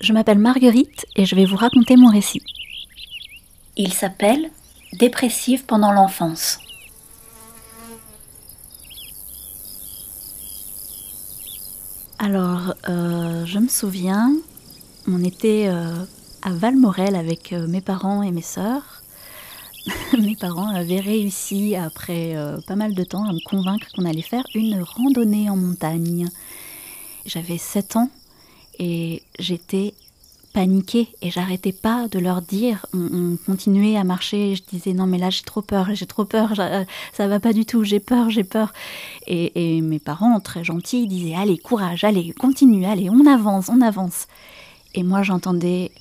Je m'appelle Marguerite et je vais vous raconter mon récit. Il s'appelle Dépressive pendant l'enfance. Alors, euh, je me souviens, on était euh, à Valmorel avec euh, mes parents et mes sœurs. mes parents avaient réussi, après pas mal de temps, à me convaincre qu'on allait faire une randonnée en montagne. J'avais 7 ans et j'étais paniquée et j'arrêtais pas de leur dire. On, continuait à marcher. je disais non mais là j'ai trop peur, j'ai trop peur, ça va pas du tout, j'ai peur, j'ai peur. Et, mes parents très gentils disaient allez courage, allez continue, allez on avance, on avance. Et moi j'entendais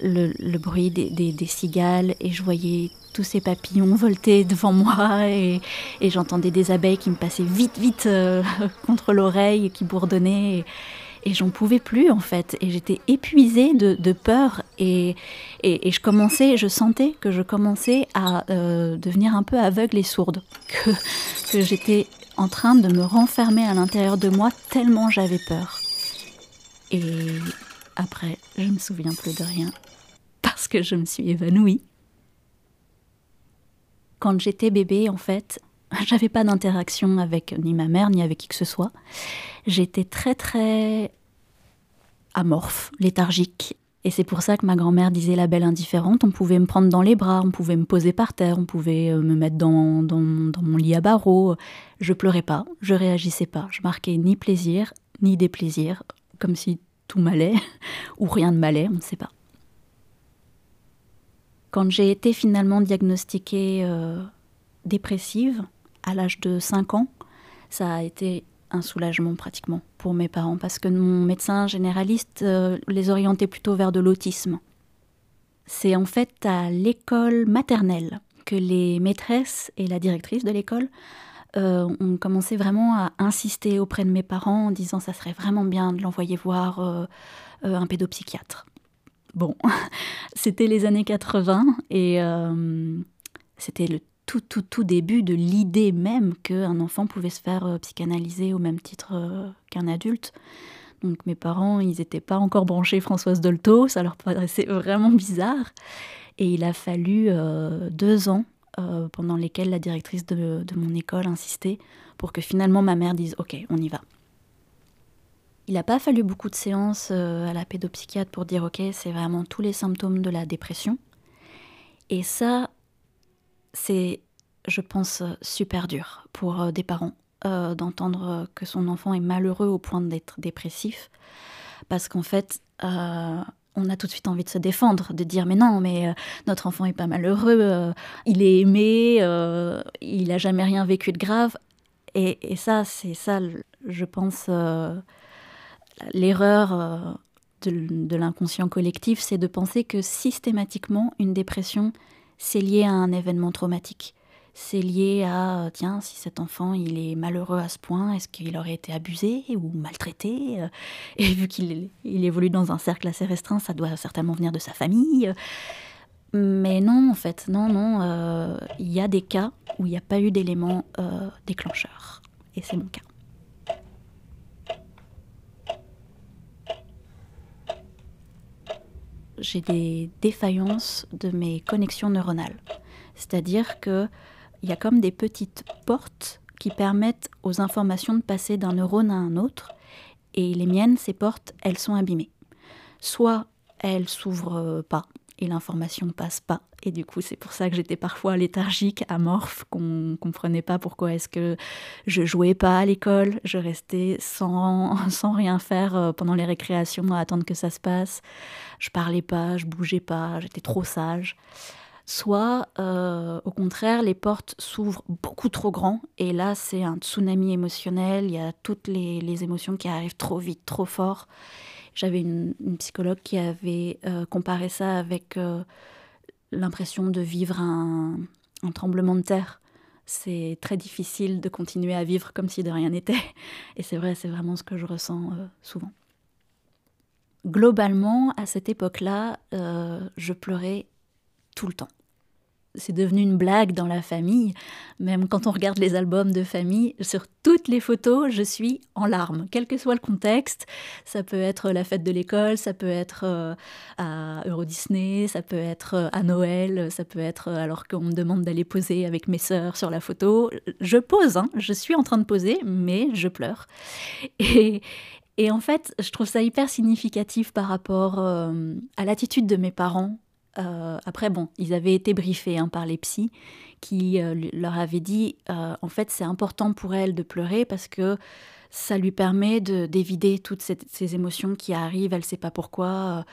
le, bruit des, cigales et je voyais tous ces papillons volter devant moi et, j'entendais des abeilles qui me passaient vite vite euh, contre l'oreille qui bourdonnaient et j'en pouvais plus en fait. Et j'étais épuisée de, peur. Et, et, je commençais je sentais que je commençais à euh, devenir un peu aveugle et sourde. Que, que j'étais en train de me renfermer à l'intérieur de moi tellement j'avais peur. Et après je me souviens plus de rien. Parce que je me suis évanouie. Quand j'étais bébé en fait j'avais pas d'interaction avec ni ma mère ni avec qui que ce soit. J'étais très très amorphe, léthargique. Et c'est pour ça que ma grand-mère disait la belle indifférente. On pouvait me prendre dans les bras, on pouvait me poser par terre, on pouvait euh, me mettre dans, dans, mon lit à barreaux. Je pleurais pas, je réagissais pas. Je marquais ni plaisir, ni déplaisir, comme si tout m'allait, ou rien ne m'allait, on ne sait pas. Quand j'ai été finalement diagnostiquée euh, dépressive, à l'âge de 5 ans, ça a été un soulagement pratiquement pour mes parents parce que mon médecin généraliste euh, les orientait plutôt vers de l'autisme. C'est en fait à l'école maternelle que les maîtresses et la directrice de l'école euh, ont commencé vraiment à insister auprès de mes parents en disant ça serait vraiment bien de l'envoyer voir euh, un pédopsychiatre. Bon, c'était les années 80 et c'était le tout, tout, tout début de l'idée même qu'un enfant pouvait se faire euh, psychanalyser au même titre euh, qu'un adulte. Donc mes parents, ils n'étaient pas encore branchés Françoise Dolto, ça leur paraissait vraiment bizarre. Et il a fallu euh, deux ans pendant lesquels la directrice de, de, mon école insistait pour que finalement ma mère dise Ok, on y va. Il n'a pas fallu beaucoup de séances à la pédopsychiatre pour dire Ok, c'est vraiment tous les symptômes de la dépression. Et ça, c'est, je pense, super dur pour euh, des parents euh, d'entendre que son enfant est malheureux au point d'être dépressif. Parce qu'en fait, euh, on a tout de suite envie de se défendre, de dire mais non, mais notre enfant est pas malheureux, il est aimé, il a jamais rien vécu de grave. Et, ça, c'est ça, je pense, l'erreur de l'inconscient collectif, c'est de penser que systématiquement une dépression c'est lié à un événement traumatique. C'est lié à, euh, tiens, si cet enfant il est malheureux à ce point, est-ce qu'il aurait été abusé ou maltraité euh, Et vu qu'il évolue dans un cercle assez restreint, ça doit certainement venir de sa famille. Mais non, en fait, non, non, euh, il y a des cas où il n'y a pas eu d'élément déclencheur. Et c'est mon cas. J'ai des défaillances de mes connexions neuronales. C'est-à-dire qu'il y a comme des petites portes qui permettent aux informations de passer d'un neurone à un autre. Et les miennes, ces portes, elles sont abîmées. Soit elles s'ouvrent pas et l'information passe pas. Et du coup, c'est pour ça que j'étais parfois léthargique, amorphe, qu'on comprenait pas pourquoi est-ce que je jouais pas à l'école, je restais sans, sans rien faire euh, pendant les récréations à attendre que ça se passe. Je parlais pas, je bougeais pas, j'étais trop sage. Soit, euh, au contraire, les portes s'ouvrent beaucoup trop grand et là, c'est un tsunami émotionnel. Il y a toutes les, les émotions qui arrivent trop vite, trop fort. J'avais une, psychologue qui avait euh, comparé ça avec euh, l'impression de vivre un, tremblement de terre. C'est très difficile de continuer à vivre comme si de rien n'était. Et c'est vrai, c'est vraiment ce que je ressens euh, souvent. Globalement, à cette époque-là, je pleurais tout le temps. C'est devenu une blague dans la famille. Même quand on regarde les albums de famille, sur toutes les photos, je suis en larmes, quel que soit le contexte. Ça peut être la fête de l'école, ça peut être euh, à Euro Disney, ça peut être euh, à Noël, ça peut être alors qu'on me demande d'aller poser avec mes sœurs sur la photo. Je pose, hein, je suis en train de poser, mais je pleure. Et, en fait, je trouve ça hyper significatif par rapport euh, à l'attitude de mes parents. Euh, après, bon, ils avaient été briefés hein, par les psys qui euh, leur avaient dit, en fait, c'est important pour elle de pleurer parce que ça lui permet d'évider toutes ces, émotions qui arrivent, elle ne sait pas pourquoi.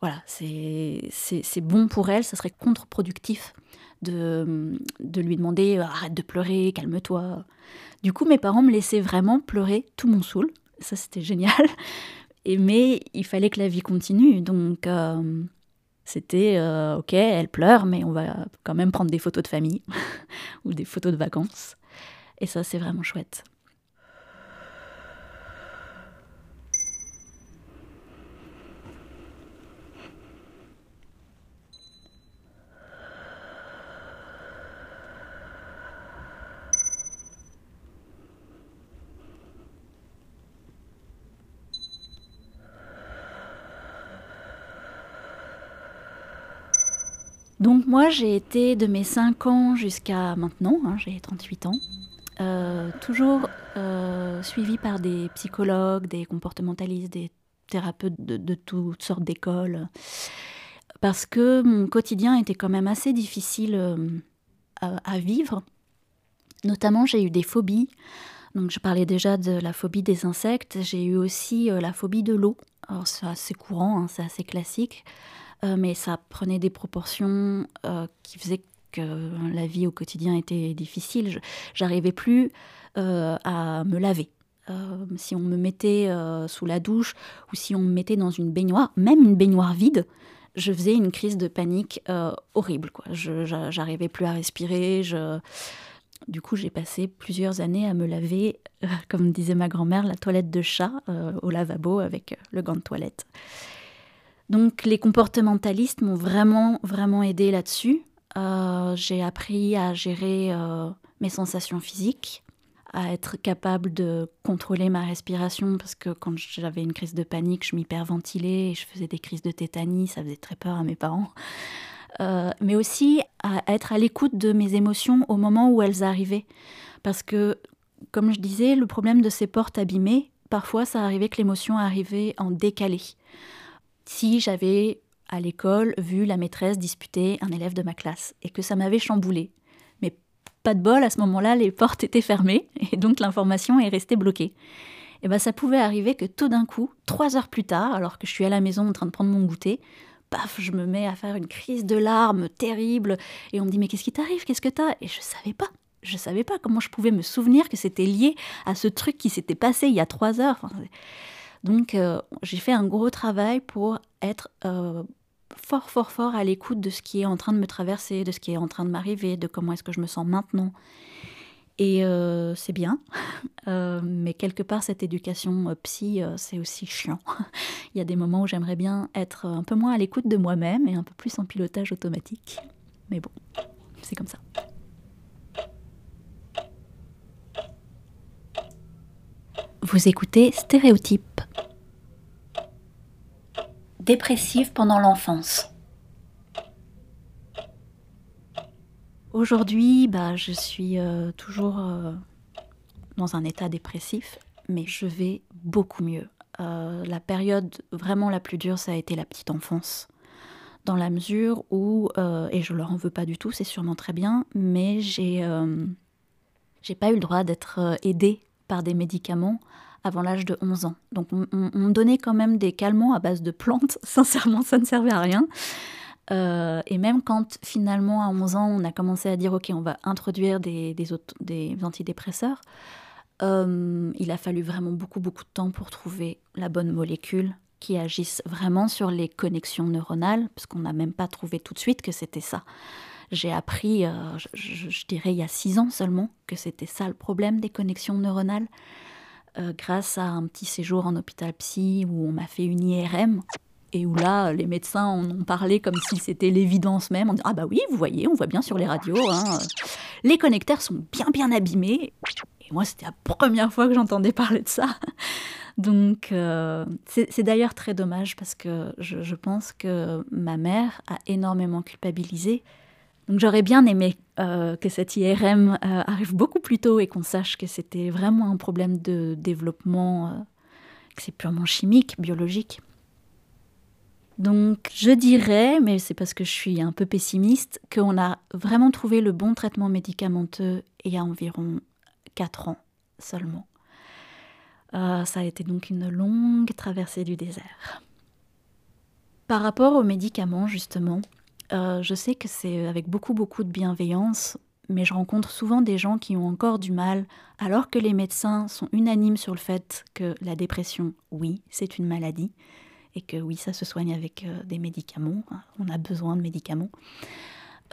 voilà, c'est bon pour elle, ça serait contre-productif de, de lui demander arrête de pleurer, calme-toi. Du coup, mes parents me laissaient vraiment pleurer tout mon saoul ça c'était génial. Et, mais il fallait que la vie continue, donc euh, c'était euh, ok, elle pleure, mais on va quand même prendre des photos de famille ou des photos de vacances. Et ça c'est vraiment chouette. Donc moi, j'ai été de mes 5 ans jusqu'à maintenant, hein, j'ai 38 ans, euh, toujours euh, suivie par des psychologues, des comportementalistes, des thérapeutes de, toutes sortes d'écoles, parce que mon quotidien était quand même assez difficile euh, à, vivre. Notamment, j'ai eu des phobies. Donc, je parlais déjà de la phobie des insectes. J'ai eu aussi la phobie de l'eau. Alors, c'est assez courant, hein, c'est assez classique. Euh, mais ça prenait des proportions euh, qui faisaient que la vie au quotidien était difficile. J'arrivais plus euh, à me laver. si on me mettait sous la douche ou si on me mettait dans une baignoire, même une baignoire vide, je faisais une crise de panique horrible. Quoi. Je j'arrivais plus à respirer. Du coup, j'ai passé plusieurs années à me laver, comme disait ma grand-mère, la toilette de chat au lavabo avec le gant de toilette. Donc les comportementalistes m'ont vraiment, vraiment aidé là-dessus. Euh, j'ai appris à gérer euh, mes sensations physiques, à être capable de contrôler ma respiration parce que quand j'avais une crise de panique, je m'hyperventilais et je faisais des crises de tétanie, ça faisait très peur à mes parents. Euh, mais aussi à être à l'écoute de mes émotions au moment où elles arrivaient. Parce que, comme je disais, le problème de ces portes abîmées, parfois ça arrivait que l'émotion arrivait en décalé si j'avais à l'école vu la maîtresse disputer un élève de ma classe et que ça m'avait chamboulé. Mais pas de bol, à ce moment-là, les portes étaient fermées et donc l'information est restée bloquée. Et bien ça pouvait arriver que tout d'un coup, trois heures plus tard, alors que je suis à la maison en train de prendre mon goûter, paf, je me mets à faire une crise de larmes terrible et on me dit mais qu'est-ce qui t'arrive, qu'est-ce que t'as? Et je savais pas. Je savais pas comment je pouvais me souvenir que c'était lié à ce truc qui s'était passé il y a trois heures. Donc euh, j'ai fait un gros travail pour être euh, fort, fort, fort à l'écoute de ce qui est en train de me traverser, de ce qui est en train de m'arriver, de comment est-ce que je me sens maintenant. Et euh, c'est bien, mais quelque part, cette éducation psy, c'est aussi chiant. Il y a des moments où j'aimerais bien être un peu moins à l'écoute de moi-même et un peu plus en pilotage automatique. Mais bon, c'est comme ça. Vous écoutez Stéréotype. Dépressive pendant l'enfance. Aujourd'hui, bah, je suis euh, toujours euh, dans un état dépressif, mais je vais beaucoup mieux. Euh, la période vraiment la plus dure, ça a été la petite enfance. Dans la mesure où, et je leur en veux pas du tout, c'est sûrement très bien, mais j'ai j'ai pas eu le droit d'être aidée par des médicaments avant l'âge de 11 ans. Donc on, me donnait quand même des calmants à base de plantes. Sincèrement, ça ne servait à rien. Euh, et même quand finalement à 11 ans, on a commencé à dire ok, on va introduire des, des, antidépresseurs, euh, il a fallu vraiment beaucoup beaucoup de temps pour trouver la bonne molécule qui agisse vraiment sur les connexions neuronales, parce qu'on n'a même pas trouvé tout de suite que c'était ça. J'ai appris, euh, je, dirais il y a six ans seulement, que c'était ça le problème des connexions neuronales, euh, grâce à un petit séjour en hôpital psy où on m'a fait une IRM. et où là, les médecins en ont parlé comme si c'était l'évidence même, en disant Ah bah oui, vous voyez, on voit bien sur les radios, hein, les connecteurs sont bien bien abîmés. Et moi, c'était la première fois que j'entendais parler de ça. Donc, euh, c'est d'ailleurs très dommage parce que je, pense que ma mère a énormément culpabilisé. Donc, j'aurais bien aimé euh, que cette IRM euh, arrive beaucoup plus tôt et qu'on sache que c'était vraiment un problème de développement, que c'est purement chimique, biologique. Donc je dirais, mais c'est parce que je suis un peu pessimiste, qu'on a vraiment trouvé le bon traitement médicamenteux il y a environ 4 ans seulement. Euh, ça a été donc une longue traversée du désert. Par rapport aux médicaments, justement, euh, je sais que c'est avec beaucoup beaucoup de bienveillance, mais je rencontre souvent des gens qui ont encore du mal, alors que les médecins sont unanimes sur le fait que la dépression, oui, c'est une maladie, et que oui, ça se soigne avec euh, des médicaments, hein, on a besoin de médicaments.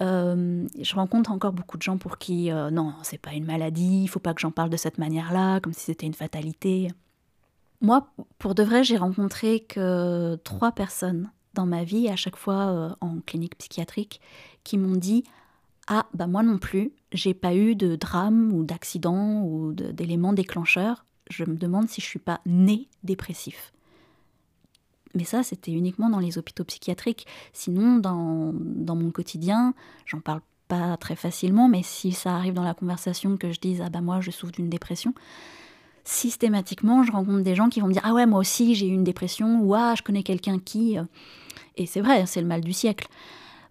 Euh, je rencontre encore beaucoup de gens pour qui non, c'est pas une maladie, il faut pas que j'en parle de cette manière-là, comme si c'était une fatalité. Moi, pour de vrai, j'ai rencontré que trois personnes ma vie, à chaque fois en clinique psychiatrique, qui m'ont dit ah bah moi non plus, j'ai pas eu de drame ou d'accident ou d'éléments déclencheurs. Je me demande si je suis pas né dépressif. Mais ça, c'était uniquement dans les hôpitaux psychiatriques. Sinon, dans, dans mon quotidien, j'en parle pas très facilement, mais si ça arrive dans la conversation que je dise Ah bah moi, je souffre d'une dépression, systématiquement, je rencontre des gens qui vont me dire Ah ouais, moi aussi, j'ai eu une dépression, ou Ah, je connais quelqu'un qui. Et c'est vrai, c'est le mal du siècle.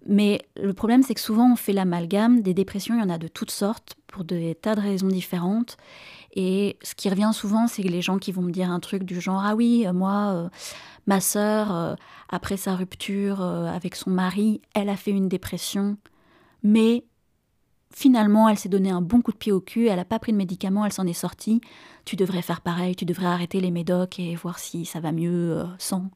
Mais le problème, c'est que souvent, on fait l'amalgame. Des dépressions, il y en a de toutes sortes, pour des tas de raisons différentes. Et ce qui revient souvent, c'est les gens qui vont me dire un truc du genre Ah oui, euh, moi, euh, ma sœur, euh, après sa rupture avec son mari, elle a fait une dépression, mais finalement, elle s'est donné un bon coup de pied au cul, elle n'a pas pris de médicaments, elle s'en est sortie. Tu devrais faire pareil, tu devrais arrêter les médocs et voir si ça va mieux sans.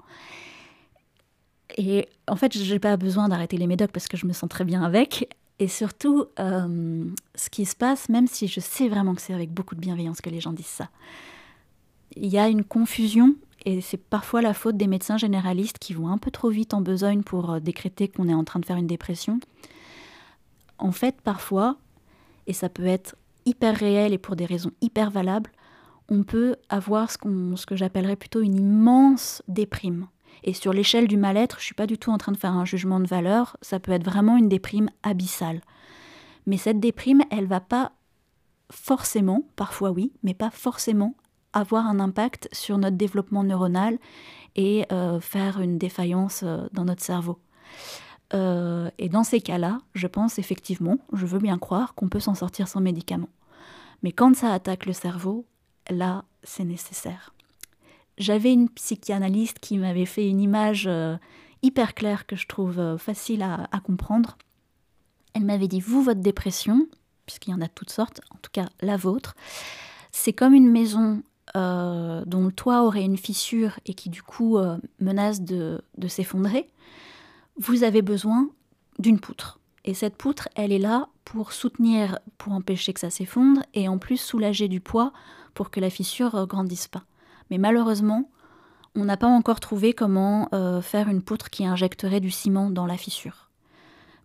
Et en fait, je n'ai pas besoin d'arrêter les médocs parce que je me sens très bien avec. Et surtout, euh, ce qui se passe, même si je sais vraiment que c'est avec beaucoup de bienveillance que les gens disent ça, il y a une confusion et c'est parfois la faute des médecins généralistes qui vont un peu trop vite en besogne pour euh, décréter qu'on est en train de faire une dépression. En fait, parfois, et ça peut être hyper réel et pour des raisons hyper valables, on peut avoir ce, ce que j'appellerais plutôt une immense déprime. Et sur l'échelle du mal-être, je suis pas du tout en train de faire un jugement de valeur, ça peut être vraiment une déprime abyssale. Mais cette déprime, elle va pas forcément, parfois oui, mais pas forcément avoir un impact sur notre développement neuronal et euh, faire une défaillance euh, dans notre cerveau. Euh, et dans ces cas-là, je pense effectivement, je veux bien croire qu'on peut s'en sortir sans médicaments. Mais quand ça attaque le cerveau, là, c'est nécessaire j'avais une psychanalyste qui m'avait fait une image euh, hyper claire que je trouve euh, facile à, comprendre. Elle m'avait dit, vous, votre dépression, puisqu'il y en a de toutes sortes, en tout cas la vôtre, c'est comme une maison euh, dont le toit aurait une fissure et qui du coup menace de, de s'effondrer. Vous avez besoin d'une poutre. Et cette poutre, elle est là pour soutenir, pour empêcher que ça s'effondre et en plus soulager du poids pour que la fissure grandisse pas. Mais malheureusement, on n'a pas encore trouvé comment euh, faire une poutre qui injecterait du ciment dans la fissure.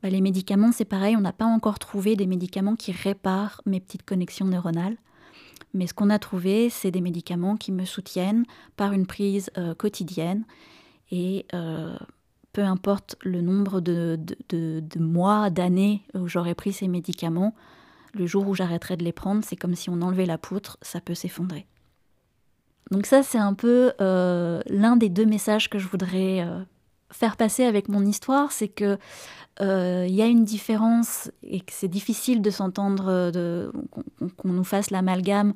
Bah, les médicaments, c'est pareil, on n'a pas encore trouvé des médicaments qui réparent mes petites connexions neuronales. Mais ce qu'on a trouvé, c'est des médicaments qui me soutiennent par une prise euh, quotidienne. Et euh, peu importe le nombre de, de mois, d'années où j'aurais pris ces médicaments, le jour où j'arrêterai de les prendre, c'est comme si on enlevait la poutre, ça peut s'effondrer. Donc ça, c'est un peu euh, l'un des deux messages que je voudrais euh, faire passer avec mon histoire, c'est que euh, il y a une différence et que c'est difficile de s'entendre, qu'on nous fasse l'amalgame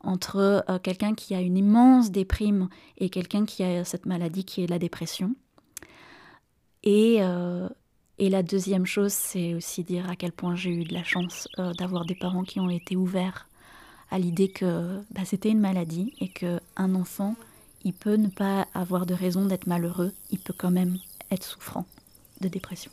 entre quelqu'un qui a une immense déprime et quelqu'un qui a cette maladie qui est la dépression. Et, et la deuxième chose, c'est aussi dire à quel point j'ai eu de la chance d'avoir des parents qui ont été ouverts à l'idée que bah, c'était une maladie et qu'un enfant, il peut ne pas avoir de raison d'être malheureux, il peut quand même être souffrant de dépression.